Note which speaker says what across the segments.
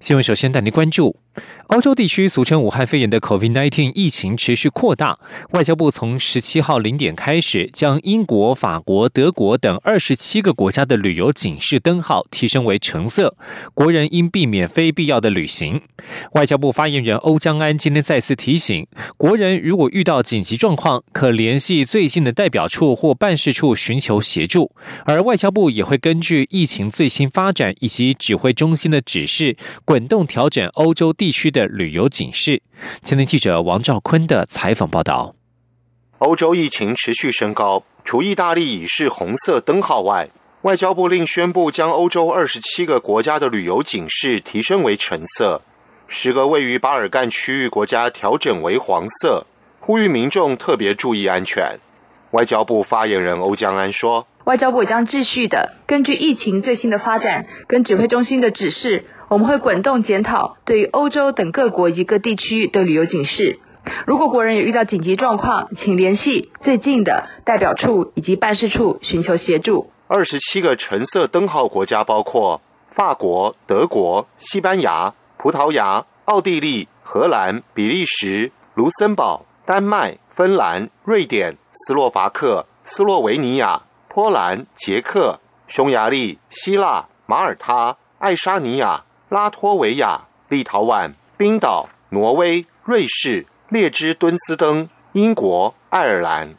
Speaker 1: 新闻首先带您关注，欧洲地区俗称武汉肺炎的 COVID-19 疫情持续扩大。外交部从十七号零点开始，将英国、法国、德国等二十七个国家的旅游警示灯号提升为橙色，国人应避免非必要的旅行。外交部发言人欧江安今天再次提醒，国人如果遇到紧急状况，可联系最近的代表处或办事处寻求协助。而外交部也会根据疫情最新发展以及指挥中心的指示。滚动调整欧洲地区的旅游警示。前天记者王兆坤的采访报道：
Speaker 2: 欧洲疫情持续升高，除意大利已是红色灯号外，外交部另宣布将欧洲二十七个国家的旅游警示提升为橙色，十个位于巴尔干区域国家调整为黄色，呼吁民众特别注意安全。外交部发言人欧江安说：“
Speaker 3: 外交部将继续的根据疫情最新的发展跟指挥中心的指示。”我们会滚动检讨对于欧洲等各国及各地区的旅游警示。如果国人有遇到紧急状况，请联系最近的代表处以及办事处寻求协助。
Speaker 2: 二十七个橙色灯号国家包括法国、德国、西班牙、葡萄牙、奥地利、荷兰、比利时、卢森堡、丹麦、芬兰、瑞典、斯洛伐克、斯洛维尼亚、波兰、捷克、匈牙利、希腊、马耳他、爱沙尼亚。拉脱维亚、立陶宛、冰岛、挪威、瑞士、列支敦斯登、英国、爱尔兰。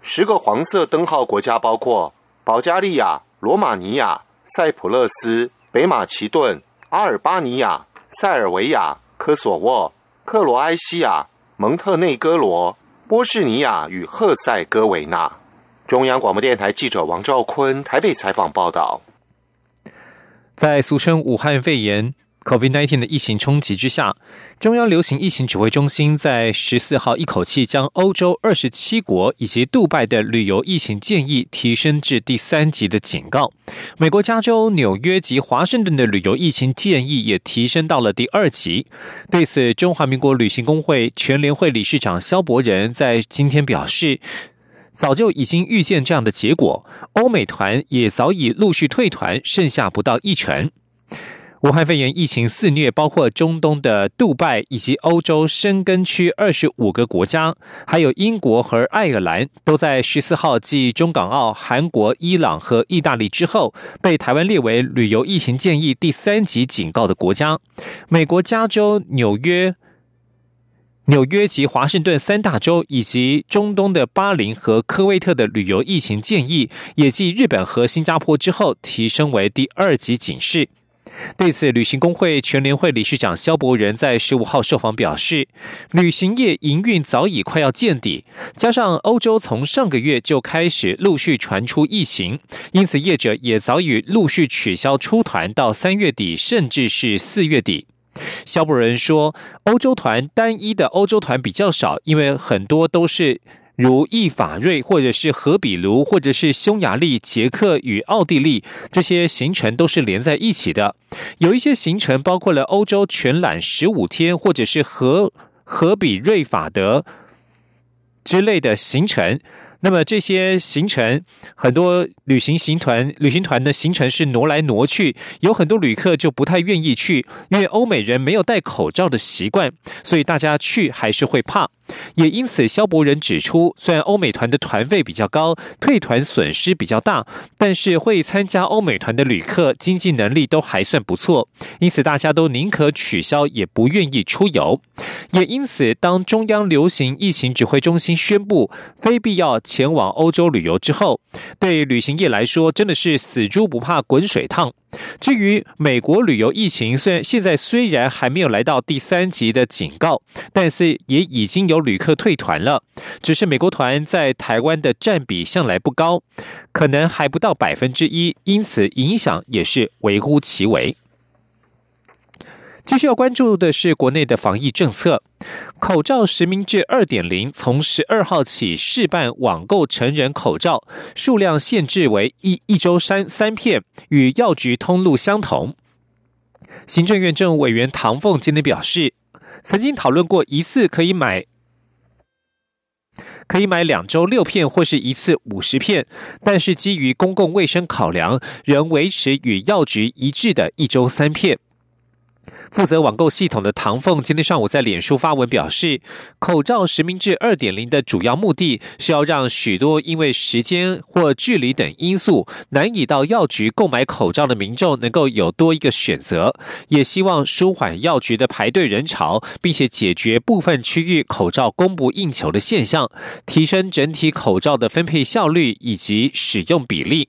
Speaker 2: 十个黄色灯号国家包括保加利亚、罗马尼亚、塞浦路斯、北马其顿、阿尔巴尼亚、塞尔维亚、科索沃、克罗埃西亚、蒙特内哥罗、波士尼亚与赫塞哥维那。中央广播电台记者王兆坤台北采访报道。
Speaker 1: 在俗称武汉肺炎 （COVID-19） 的疫情冲击之下，中央流行疫情指挥中心在十四号一口气将欧洲二十七国以及杜拜的旅游疫情建议提升至第三级的警告。美国加州、纽约及华盛顿的旅游疫情建议也提升到了第二级。对此，中华民国旅行工会全联会理事长肖伯仁在今天表示。早就已经预见这样的结果，欧美团也早已陆续退团，剩下不到一成。武汉肺炎疫情肆虐，包括中东的杜拜以及欧洲深根区二十五个国家，还有英国和爱尔兰，都在十四号继中港澳、韩国、伊朗和意大利之后，被台湾列为旅游疫情建议第三级警告的国家。美国加州、纽约。纽约及华盛顿三大洲，以及中东的巴林和科威特的旅游疫情建议，也继日本和新加坡之后提升为第二级警示。对此，旅行工会全联会理事长肖伯仁在十五号受访表示，旅行业营运早已快要见底，加上欧洲从上个月就开始陆续传出疫情，因此业者也早已陆续取消出团到三月底，甚至是四月底。肖伯仁说：“欧洲团单一的欧洲团比较少，因为很多都是如意法瑞，或者是荷比卢，或者是匈牙利、捷克与奥地利这些行程都是连在一起的。有一些行程包括了欧洲全览十五天，或者是荷荷比瑞法德之类的行程。”那么这些行程，很多旅行行团、旅行团的行程是挪来挪去，有很多旅客就不太愿意去，因为欧美人没有戴口罩的习惯，所以大家去还是会怕。也因此，肖伯仁指出，虽然欧美团的团费比较高，退团损失比较大，但是会参加欧美团的旅客经济能力都还算不错，因此大家都宁可取消，也不愿意出游。也因此，当中央流行疫情指挥中心宣布非必要前往欧洲旅游之后，对旅行业来说真的是死猪不怕滚水烫。至于美国旅游疫情，虽然现在虽然还没有来到第三级的警告，但是也已经有旅客退团了。只是美国团在台湾的占比向来不高，可能还不到百分之一，因此影响也是微乎其微。继续要关注的是国内的防疫政策，口罩实名制二点零从十二号起试办网购成人口罩，数量限制为一一周三三片，与药局通路相同。行政院政务委员唐凤今天表示，曾经讨论过一次可以买可以买两周六片，或是一次五十片，但是基于公共卫生考量，仍维持与药局一致的一周三片。负责网购系统的唐凤今天上午在脸书发文表示，口罩实名制二点零的主要目的是要让许多因为时间或距离等因素难以到药局购买口罩的民众能够有多一个选择，也希望舒缓药局的排队人潮，并且解决部分区域口罩供不应求的现象，提升整体口罩的分配效率以及使用比例。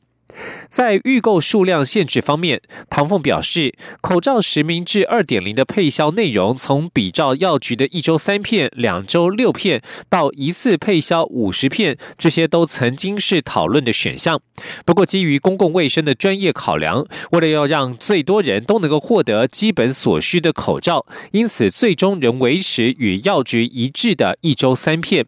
Speaker 1: 在预购数量限制方面，唐凤表示，口罩实名制二点零的配销内容，从比照药局的一周三片、两周六片，到一次配销五十片，这些都曾经是讨论的选项。不过，基于公共卫生的专业考量，为了要让最多人都能够获得基本所需的口罩，因此最终仍维持与药局一致的一周三片。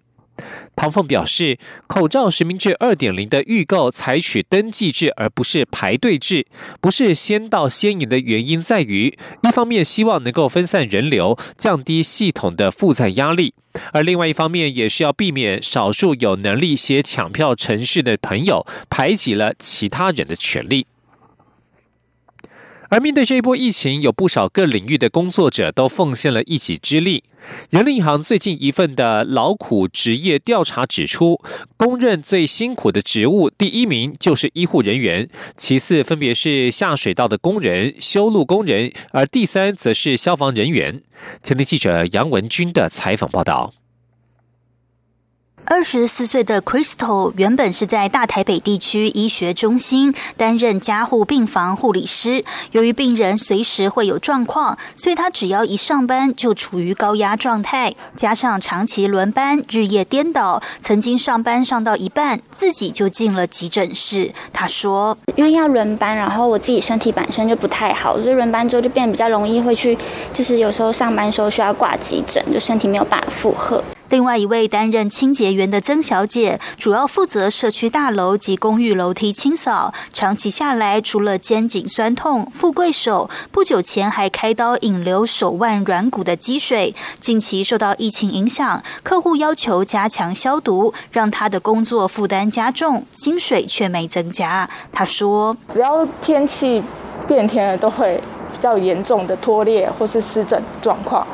Speaker 1: 唐凤表示，口罩实名制二点零的预购采取登记制，而不是排队制，不是先到先赢的原因在于，一方面希望能够分散人流，降低系统的负载压力，而另外一方面也是要避免少数有能力写抢票程序的朋友排挤了其他人的权利。而面对这一波疫情，有不少各领域的工作者都奉献了一己之力。人力银行最近一份的劳苦职业调查指出，公认最辛苦的职务，第一名就是医护人员，其次分别是下水道的工人、修路工人，而第三则是消防人员。前天记者杨文军的采访报道。
Speaker 4: 二十四岁的 Crystal 原本是在大台北地区医学中心担任加护病房护理师。由于病人随时会有状况，所以他只要一上班就处于高压状态，加上长期轮班、日夜颠倒，曾经上班上到一半，自己就进了急诊室。他说：“
Speaker 5: 因为要轮班，然后我自己身体本身就不太好，所以轮班之后就变得比较容易会去，就是有时候上班时候需要挂急诊，就身体没有办法负荷。”
Speaker 4: 另外一位担任清洁员的曾小姐，主要负责社区大楼及公寓楼梯清扫。长期下来，除了肩颈酸痛、富贵手，不久前还开刀引流手腕软骨的积水。近期受到疫情影响，客户要求加强消毒，让他的工作负担加重，薪水却没增加。他说：“
Speaker 6: 只要天气变天了，都会比较严重的脱裂或是湿疹状况。”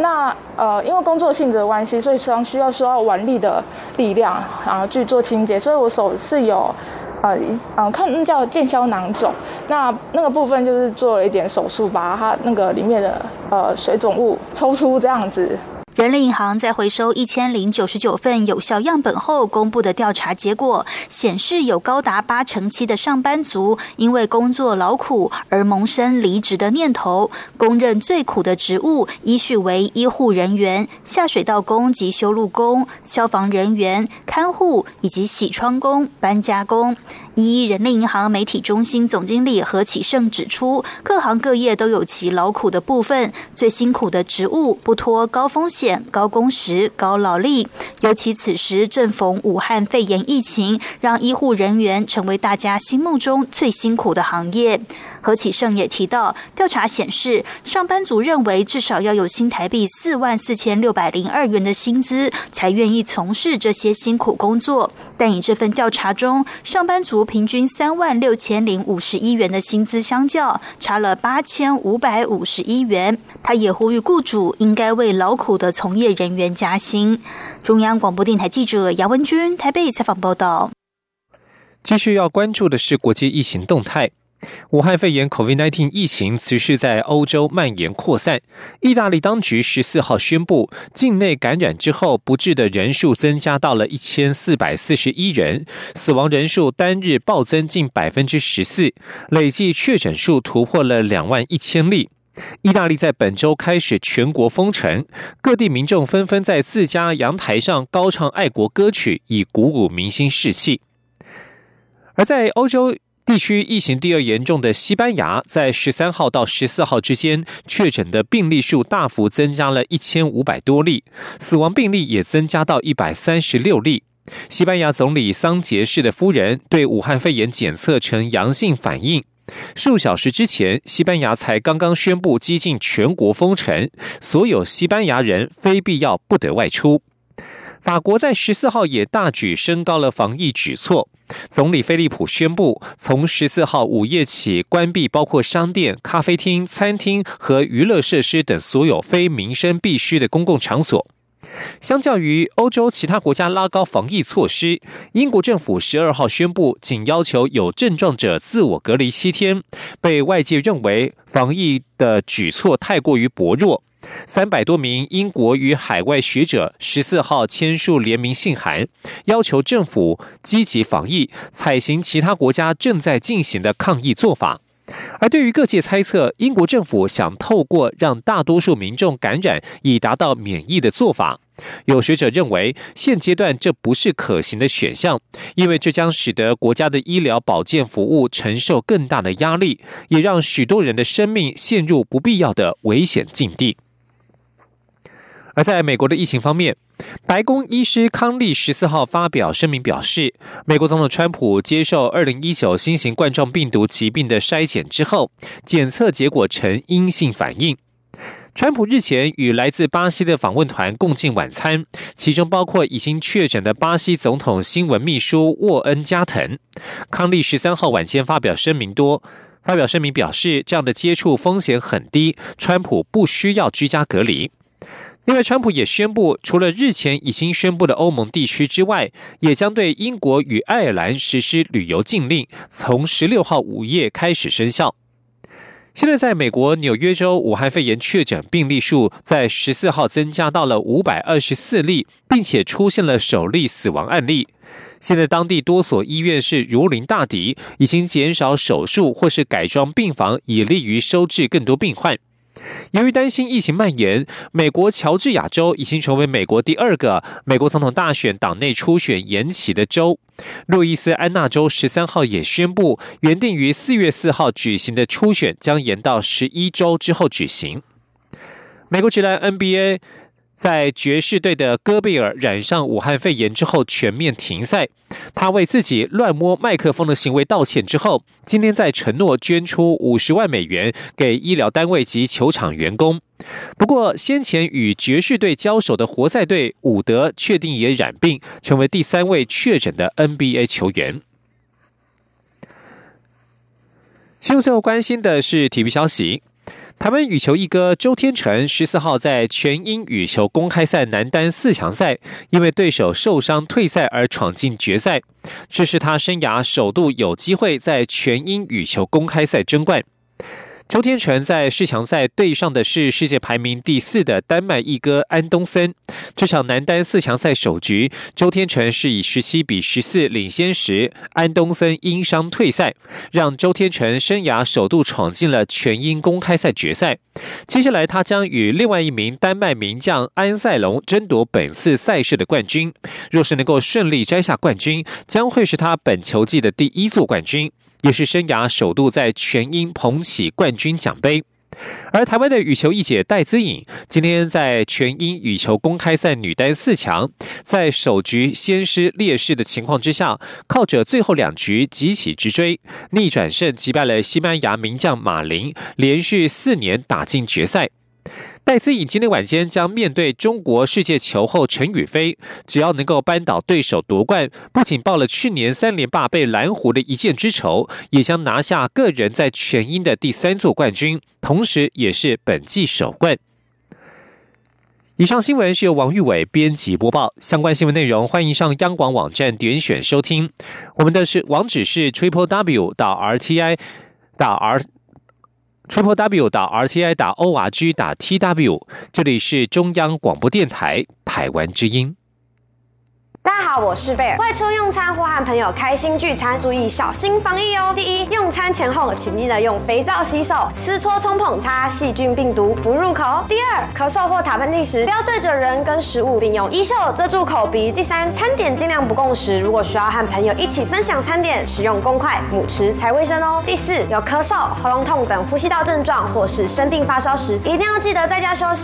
Speaker 6: 那呃，因为工作性质的关系，所以常常需要需要腕力的力量，然后去做清洁。所以我手是有，呃，嗯，看那叫腱鞘囊肿，那那个部分就是做了一点手术，把它那个里面的呃水肿物抽出这样子。
Speaker 4: 人力银行在回收一千零九十九份有效样本后公布的调查结果显示，有高达八成七的上班族因为工作劳苦而萌生离职的念头。公认最苦的职务依序为医护人员、下水道工及修路工、消防人员、看护以及洗窗工、搬家工。一人力银行媒体中心总经理何启胜指出，各行各业都有其劳苦的部分，最辛苦的职务不脱高风险、高工时、高劳力。尤其此时正逢武汉肺炎疫情，让医护人员成为大家心目中最辛苦的行业。何启胜也提到，调查显示，上班族认为至少要有新台币四万四千六百零二元的薪资，才愿意从事这些辛苦工作。但以这份调查中，上班族平均三万六千零五十一元的薪资相较，差了八千五百五十一元。他也呼吁雇主应该为劳苦的从业人员加薪。中央广播电台记者杨文君台北采访报道。
Speaker 1: 继续要关注的是国际疫情动态。武汉肺炎 （COVID-19） 疫情持续在欧洲蔓延扩散。意大利当局十四号宣布，境内感染之后不治的人数增加到了一千四百四十一人，死亡人数单日暴增近百分之十四，累计确诊数突破了两万一千例。意大利在本周开始全国封城，各地民众纷纷在自家阳台上高唱爱国歌曲，以鼓舞民心士气。而在欧洲。地区疫情第二严重的西班牙，在十三号到十四号之间确诊的病例数大幅增加了一千五百多例，死亡病例也增加到一百三十六例。西班牙总理桑杰士的夫人对武汉肺炎检测呈阳性反应。数小时之前，西班牙才刚刚宣布激进全国封城，所有西班牙人非必要不得外出。法国在十四号也大举升高了防疫举措，总理菲利普宣布，从十四号午夜起关闭包括商店、咖啡厅、餐厅和娱乐设施等所有非民生必须的公共场所。相较于欧洲其他国家拉高防疫措施，英国政府十二号宣布，仅要求有症状者自我隔离七天，被外界认为防疫的举措太过于薄弱。三百多名英国与海外学者十四号签署联名信函，要求政府积极防疫，采行其他国家正在进行的抗疫做法。而对于各界猜测，英国政府想透过让大多数民众感染以达到免疫的做法，有学者认为现阶段这不是可行的选项，因为这将使得国家的医疗保健服务承受更大的压力，也让许多人的生命陷入不必要的危险境地。而在美国的疫情方面，白宫医师康利十四号发表声明表示，美国总统川普接受二零一九新型冠状病毒疾病的筛检之后，检测结果呈阴性反应。川普日前与来自巴西的访问团共进晚餐，其中包括已经确诊的巴西总统新闻秘书沃恩加藤。康利十三号晚间发表声明多发表声明表示，这样的接触风险很低，川普不需要居家隔离。另外，川普也宣布，除了日前已经宣布的欧盟地区之外，也将对英国与爱尔兰实施旅游禁令，从十六号午夜开始生效。现在，在美国纽约州，武汉肺炎确诊病例数在十四号增加到了五百二十四例，并且出现了首例死亡案例。现在，当地多所医院是如临大敌，已经减少手术或是改装病房，以利于收治更多病患。由于担心疫情蔓延，美国乔治亚州已经成为美国第二个美国总统大选党内初选延期的州。路易斯安那州十三号也宣布，原定于四月四号举行的初选将延到十一周之后举行。美国职篮 NBA。在爵士队的戈贝尔染上武汉肺炎之后全面停赛，他为自己乱摸麦克风的行为道歉之后，今天在承诺捐出五十万美元给医疗单位及球场员工。不过，先前与爵士队交手的活塞队伍德确定也染病，成为第三位确诊的 NBA 球员。新闻最后关心的是体育消息。台湾羽球一哥周天成十四号在全英羽球公开赛男单四强赛，因为对手受伤退赛而闯进决赛，这是他生涯首度有机会在全英羽球公开赛争冠。周天成在世强赛对上的是世界排名第四的丹麦一哥安东森。这场男单四强赛首局，周天成是以十七比十四领先时，安东森因伤退赛，让周天成生涯首度闯进了全英公开赛决赛。接下来，他将与另外一名丹麦名将安塞龙争夺本次赛事的冠军。若是能够顺利摘下冠军，将会是他本球季的第一座冠军。也是生涯首度在全英捧起冠军奖杯，而台湾的羽球一姐戴资颖今天在全英羽球公开赛女单四强，在首局先失劣势的情况之下，靠着最后两局急起直追，逆转胜击败了西班牙名将马林，连续四年打进决赛。戴资颖今天晚间将面对中国世界球后陈雨菲，只要能够扳倒对手夺冠，不仅报了去年三连霸被蓝湖的一箭之仇，也将拿下个人在全英的第三座冠军，同时也是本季首冠。以上新闻是由王玉伟编辑播报，相关新闻内容欢迎上央广网站点选收听。我们的是网址是 triple w 到 r t i 到 r。Triple w 打 r t i 打 o r g 打 t w，这里是中央广播电台台湾之音。
Speaker 7: 大家好，我是贝尔。外出用餐或和朋友开心聚餐，注意小心防疫哦。第一，用餐前后请记得用肥皂洗手，湿搓冲捧擦，细菌病毒不入口。第二，咳嗽或打喷嚏时，不要对着人跟食物，并用衣袖遮住口鼻。第三，餐点尽量不共食，如果需要和朋友一起分享餐点，使用公筷母匙才卫生哦。第四，有咳嗽、喉咙痛等呼吸道症状或是生病发烧时，一定要记得在家休息。